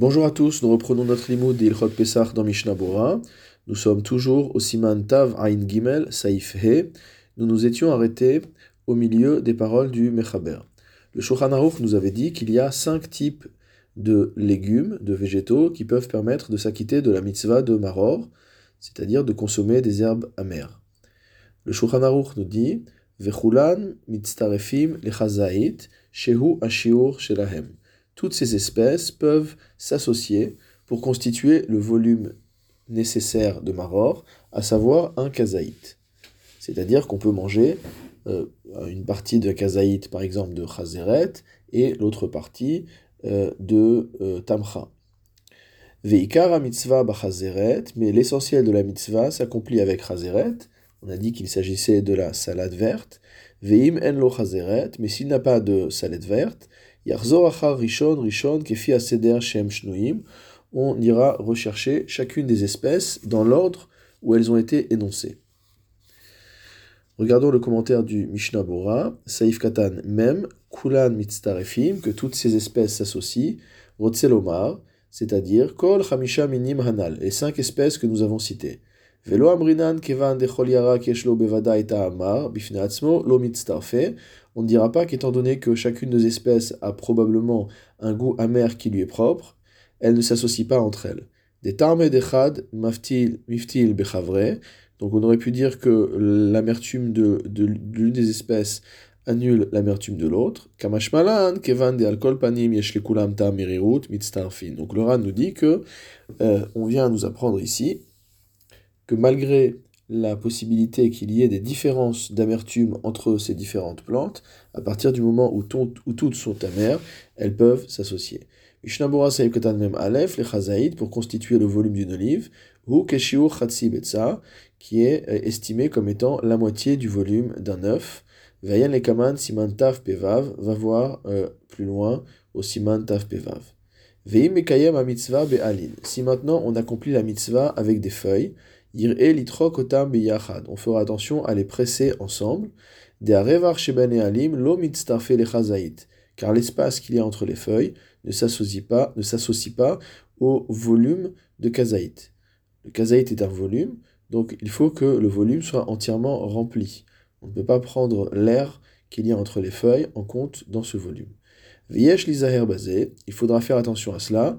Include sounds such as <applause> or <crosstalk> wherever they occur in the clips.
Bonjour à tous, nous reprenons notre limoud d'Ilchot Pesach dans Mishnah Bora. Nous sommes toujours au Siman Tav Ain Gimel Saif He. Nous nous étions arrêtés au milieu des paroles du Mechaber. Le Shulchan Aruch nous avait dit qu'il y a cinq types de légumes, de végétaux, qui peuvent permettre de s'acquitter de la mitzvah de Maror, c'est-à-dire de consommer des herbes amères. Le Shulchan Aruch nous dit Vechulan mitztarefim lechazait shehu ashiur shelahem toutes ces espèces peuvent s'associer pour constituer le volume nécessaire de maror, à savoir un kazaït. C'est-à-dire qu'on peut manger euh, une partie de kazaït, par exemple, de chazeret, et l'autre partie euh, de euh, tamcha. Veikara mitzvah bachazeret, mais l'essentiel de la mitzvah s'accomplit avec chazeret. On a dit qu'il s'agissait de la salade verte. Veim en lo chazeret, mais s'il n'a pas de salade verte, Rishon, Rishon, Kefi Shem Shnuim. On ira rechercher chacune des espèces dans l'ordre où elles ont été énoncées. Regardons le commentaire du Mishnah Bora, Saif Katan Mem, Kulan Mitztarefim, que toutes ces espèces s'associent, Rotzelomar, c'est-à-dire Kol Hamisha Minim Hanal, les cinq espèces que nous avons citées. Velo Amrinan Kevan Dechol Yara Keshlo Bevada Amar, Bifnatzmo, Lo Mitztarfe, on ne dira pas qu'étant donné que chacune des espèces a probablement un goût amer qui lui est propre, elles ne s'associent pas entre elles. Des tarmes d'echad, maftil, miftil, bechavre. Donc on aurait pu dire que l'amertume de, l'une des espèces annule l'amertume de l'autre. Kamashmalan, kevan de alcool panim, yeshlekulam tam mitztarfin. Donc le nous dit que euh, on vient nous apprendre ici que malgré la possibilité qu'il y ait des différences d'amertume entre ces différentes plantes, à partir du moment où, toutes sont amères, elles peuvent s'associer. Mishnabura Saïkatan Mem Aleph, les Chazaïd, pour constituer le volume d'une olive, ou Keshiur Chatsi Betsa, qui est euh, estimé comme étant la moitié du volume d'un œuf. Vayan Lekaman Siman Tav Pevav, va voir euh, plus loin au Siman Tav Pevav. Veim Mekayem Mitzvah Be'alin. Si maintenant on accomplit la mitzvah avec des feuilles, on fera attention à les presser ensemble. Car l'espace qu'il y a entre les feuilles ne s'associe pas, pas au volume de kazaït. Le kazaït est un volume, donc il faut que le volume soit entièrement rempli. On ne peut pas prendre l'air qu'il y a entre les feuilles en compte dans ce volume. Il faudra faire attention à cela.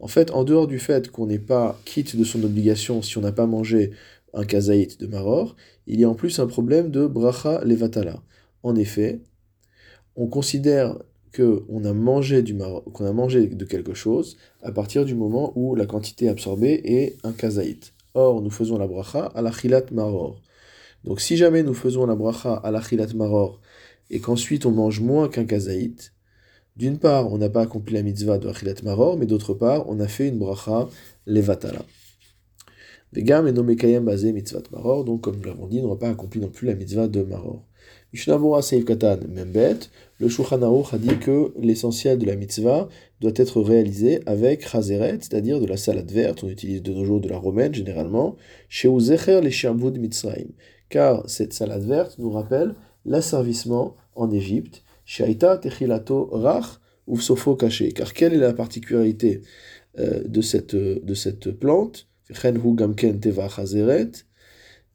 En fait, en dehors du fait qu'on n'est pas quitte de son obligation si on n'a pas mangé un kazaït de maror, il y a en plus un problème de bracha levatala. En effet, on considère qu'on a mangé du qu'on a mangé de quelque chose à partir du moment où la quantité absorbée est un kazaït. Or, nous faisons la bracha à la chilat maror. Donc, si jamais nous faisons la bracha à la chilat maror et qu'ensuite on mange moins qu'un kazaït, d'une part, on n'a pas accompli la mitzvah de Achilat Maror, mais d'autre part, on a fait une bracha levatala. Vegam et nommé Kayem basé mitzvah Maror, donc comme nous l'avons dit, n'aura pas accompli non plus la mitzvah de Maror. Mishnabura Seif Katan, même bête, le Shulchan a dit que l'essentiel de la mitzvah doit être réalisé avec chazeret, c'est-à-dire de la salade verte, on utilise de nos jours de la romaine généralement, chez Uzecher les Shabud Mitzrayim, car cette salade verte nous rappelle l'asservissement en Égypte, Shaita techilato rach ou sofo caché. Car quelle est la particularité euh, cette, de cette plante?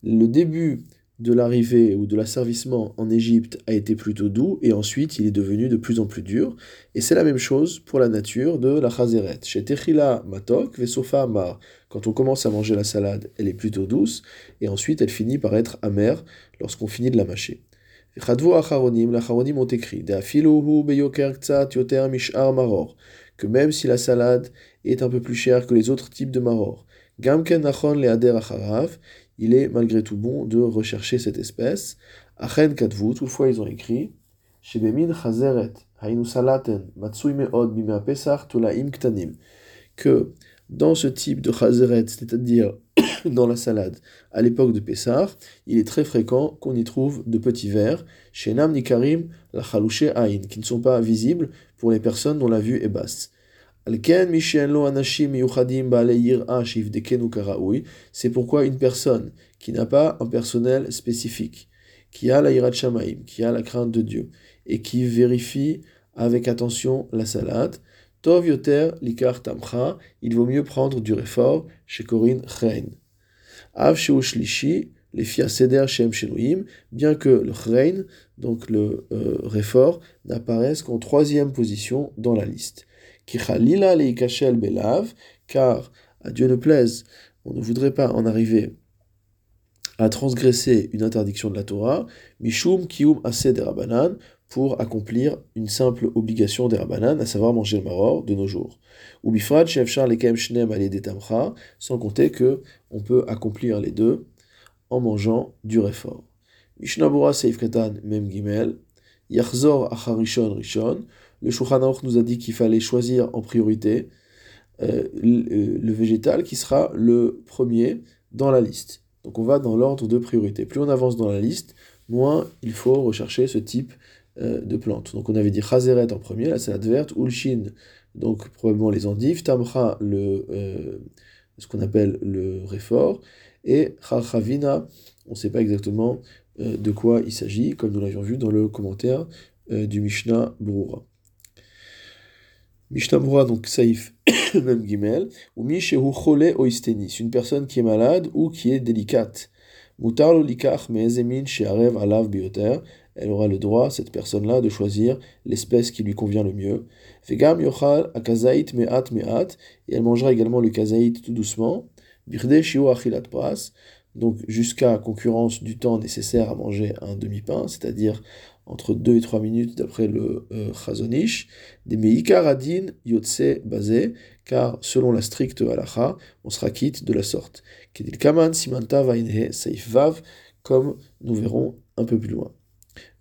Le début de l'arrivée ou de l'asservissement en Égypte a été plutôt doux et ensuite il est devenu de plus en plus dur. Et c'est la même chose pour la nature de la chazeret. Chez Techila matok, vesofa amar. Quand on commence à manger la salade, elle est plutôt douce et ensuite elle finit par être amère lorsqu'on finit de la mâcher. Chadvu acharonim, ont écrit, que même si la salade est un peu plus chère que les autres types de maror, il est malgré tout bon de rechercher cette espèce. Achen katvu, toutefois ils ont écrit, chazeret, salaten, tolaim ktanim, que dans ce type de chazeret, c'est-à-dire <coughs> dans la salade, à l'époque de Pessah, il est très fréquent qu'on y trouve de petits vers, chez Nikarim, la chalouche Aïn, qui ne sont pas visibles pour les personnes dont la vue est basse. C'est pourquoi une personne qui n'a pas un personnel spécifique, qui a la irat shamaim, qui a la crainte de Dieu, et qui vérifie avec attention la salade, Tov yoter likar tamcha, il vaut mieux prendre du réfort chez Corinne Rein. Av les fia seder shem bien que le Rein, donc le euh, n'apparaisse qu'en troisième position dans la liste. Car à Dieu ne plaise, on ne voudrait pas en arriver à transgresser une interdiction de la Torah, mishum kium aseh derabanan, pour accomplir une simple obligation des Rabbanan, à savoir manger le maror de nos jours. Ou bifrad shefshar lekem shnem detamcha, sans compter que on peut accomplir les deux en mangeant du réfort. Mishnabura seif ketan mem gimel, yachzor acharishon rishon. Le Shulchan nous a dit qu'il fallait choisir en priorité euh, le, le végétal qui sera le premier dans la liste. Donc on va dans l'ordre de priorité. Plus on avance dans la liste, moins il faut rechercher ce type euh, de plantes. Donc on avait dit chazeret en premier, la salade verte, ulshin, donc probablement les endives, tamra, le, euh, ce qu'on appelle le réfort, et charchavina, on ne sait pas exactement euh, de quoi il s'agit, comme nous l'avions vu dans le commentaire du Mishnah Brura. Mishnah Brura, donc saif, <coughs> même gimel, ou mishehu chole oistenis, une personne qui est malade ou qui est délicate. Mutar likach meezemin shearev alav bioter, elle aura le droit, cette personne-là, de choisir l'espèce qui lui convient le mieux. Fegam yochal akazait me'at me'at, et elle mangera également le kazaït tout doucement. Birde shio achilat pras, donc jusqu'à concurrence du temps nécessaire à manger un demi-pain, c'est-à-dire entre 2 et 3 minutes d'après le euh, chazonish, des meikar adin yotse basé, car selon la stricte halacha, on sera quitte de la sorte. Kedil kaman simanta vainhe saif vav, comme nous verrons un peu plus loin.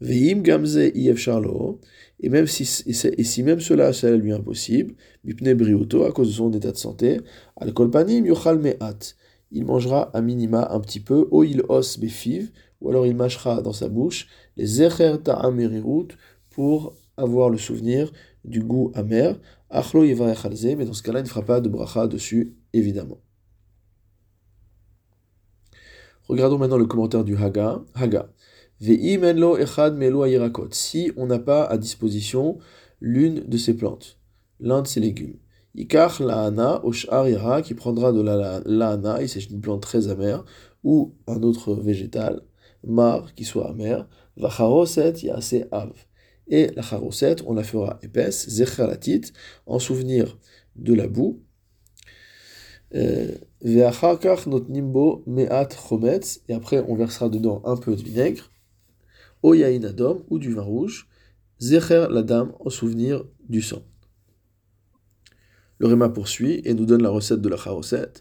Veim gamze charlo, et même si, et si même cela, ça lui impossible, mipne briuto, à cause de son état de santé, al kolpanim yochal me'at, il mangera à minima un petit peu, o il os befiv, ou alors il mâchera dans sa bouche les zecher ta'amerirut pour avoir le souvenir du goût amer, achlo yevarech mais dans ce cas-là, il ne fera pas de bracha dessus, évidemment. Regardons maintenant le commentaire du Haga. Haga. Si on n'a pas à disposition l'une de ces plantes, l'un de ces légumes. Ikar laana oshar qui prendra de la laana, et c'est une plante très amère, ou un autre végétal, mar, qui soit amer, vacharoset yase av. Et la charoset, on la fera épaisse, zechalatit, en souvenir de la boue. Euh, et après on versera dedans un peu de vinaigre au yain adom ou du vin rouge, zecher la dame en souvenir du sang. Le Réma poursuit et nous donne la recette de la charoset.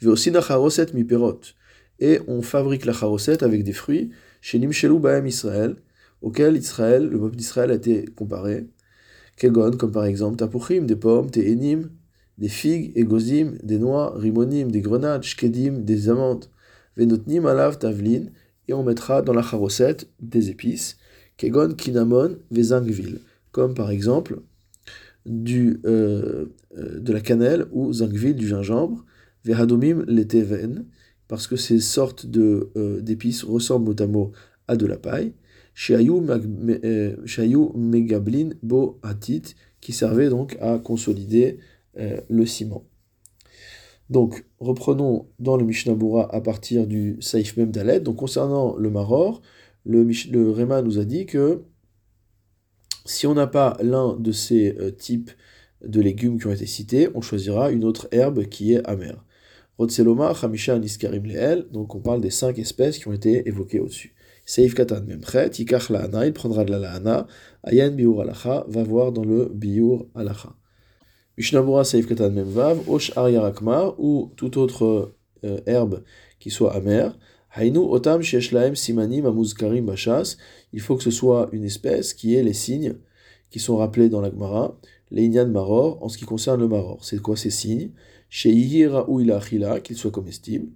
Veosina charoset mi perot. Et on fabrique la charoset avec des fruits chez Nimshelu Baem Israël, auquel Israël, le peuple d'Israël a été comparé. Kegon, comme par exemple tapuchim, des pommes, te'enim, des figues, egozim, des noix, rimonim, des grenades, shkedim, des amandes. Venotnim alav tavlin, et on mettra dans la charosette des épices, kegon kinamon vezangvil, comme par exemple du, euh, euh, de la cannelle ou zangvil du gingembre, vehadomim leteven, parce que ces sortes de, euh, d'épices ressemblent mot à à de la paille, shayu megablin bo atit, qui servait donc à consolider le ciment. Donc, reprenons dans le Mishnah à partir du Saif Mem Dalet. Donc, concernant le Maror, le, le Réma nous a dit que si on n'a pas l'un de ces euh, types de légumes qui ont été cités, on choisira une autre herbe qui est amère. Rotseloma, Hamisha, Niskarim Leel, donc on parle des cinq espèces qui ont été évoquées au-dessus. Seif Katan Memchet, Ikach Laana, il prendra de la Laana, Ayan Biur Alacha, va voir dans le Biur Alacha. Mishnamura Saif Katan Memvav, Osh Aryarakmar, ou toute autre euh, herbe qui soit amère. Hainu Otam Sheshlaem Simanim Amuzkarim Bashas, il faut que ce soit une espèce qui ait les signes qui sont rappelés dans la Gemara, les Inyan Maror, en ce qui concerne le Maror. C'est quoi ces signes? Sheihira ou Ilachila, qu'il soit comestible.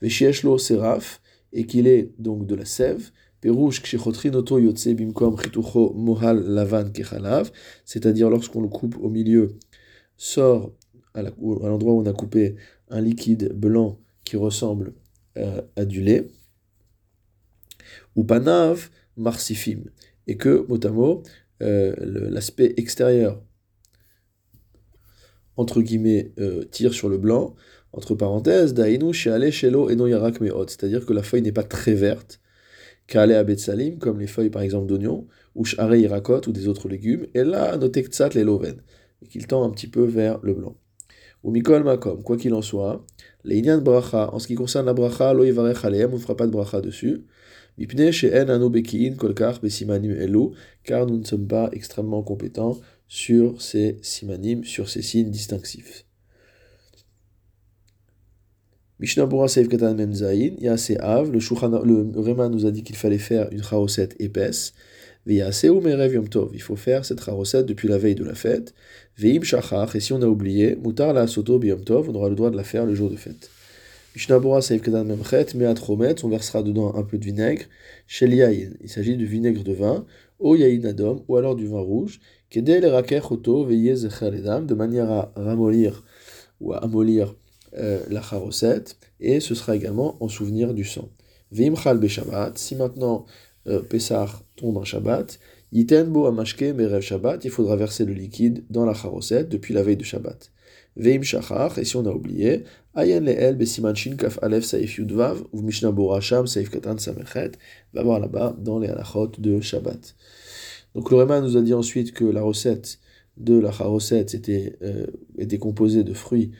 Veshieshlo Seraf, et qu'il ait donc de la sève. Perouche Yotse Bimkom Chitucho Mohal Lavan Kechalav, c'est-à-dire lorsqu'on le coupe au milieu sort à l'endroit où on a coupé un liquide blanc qui ressemble euh, à du lait. ou panav marsifim, et que, mot à mot, euh, l'aspect extérieur, entre guillemets, euh, tire sur le blanc, entre parenthèses, dainu sheale shelo eno yarak c'est-à-dire que la feuille n'est pas très verte, kale abetsalim, comme les feuilles par exemple d'oignon, ou share irakot, ou des autres légumes, et là, notektsat leloven, et qu'il tend un petit peu vers le blanc. Ou mikol makom, quoi qu'il en soit, les bracha, en ce qui concerne la bracha, lo on ne fera pas de bracha dessus, car nous ne sommes pas extrêmement compétents sur ces simanim, sur ces signes distinctifs. Mishnah Katan Av, le, le nous a dit qu'il fallait faire une charoset épaisse. Merev Yom Tov, il faut faire cette charoset depuis la veille de la fête. Veim Shachach, et si on a oublié, Mutar la Soto Yom Tov, on aura le droit de la faire le jour de fête. Mishnabura Seif Kedan Memchet, Meat Romet, on versera dedans un peu de vinaigre. Shel Yain, il s'agit de vinaigre de vin. O Yain Adom, ou alors du vin rouge. Kedel Oto Veye de manière à ramollir ou à amollir euh, la charoset, et ce sera également en souvenir du sang. Veim Chal Shabbat, si maintenant euh, Pessah tombe un Shabbat, Yitenbo Amashke Merev Shabbat, il faudra verser le liquide dans la charoset depuis la veille de Shabbat. Veim Shachar, et si on a oublié, Ayen Leel Besiman Shin Kaf Alef Saif Yudvav, ou Mishnah Boracham Saif Katan Samechet, va voir là-bas dans les halachot de Shabbat. Donc le Réma nous a dit ensuite que la recette de la était, euh, était composée de fruits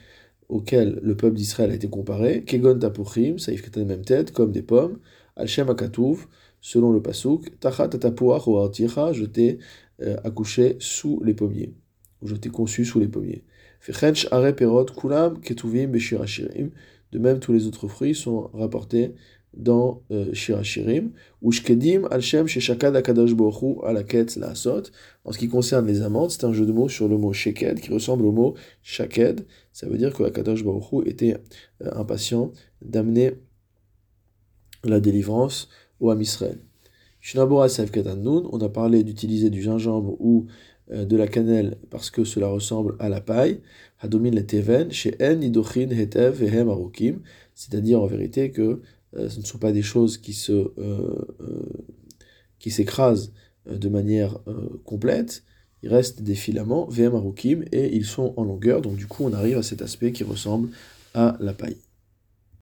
auxquels le peuple d'Israël a été comparé, Kegon Tapuchim, Saif Katan même tête, comme des pommes, Al-Shem Akatouv, selon le Pasuk, Tachat Tapuach ou je t'ai euh, accouché sous les pommiers, ou je t'ai conçu sous les pommiers. De même, tous les autres fruits sont rapportés dans euh, Shirachirim, Bohu. En ce qui concerne les amandes, c'est un jeu de mots sur le mot Sheked qui ressemble au mot Shaked. Ça veut dire que Akadosh Baruch était euh, impatient d'amener la délivrance au Ham Israël. On a parlé d'utiliser du gingembre ou de la cannelle parce que cela ressemble à la paille. Hadomin le teven, chez en idochin hetev c'est-à-dire en vérité que euh, ce ne sont pas des choses qui se euh, qui s'écrasent de manière complète. Il reste des filaments et ils sont en longueur, donc du coup on arrive à cet aspect qui ressemble à la paille.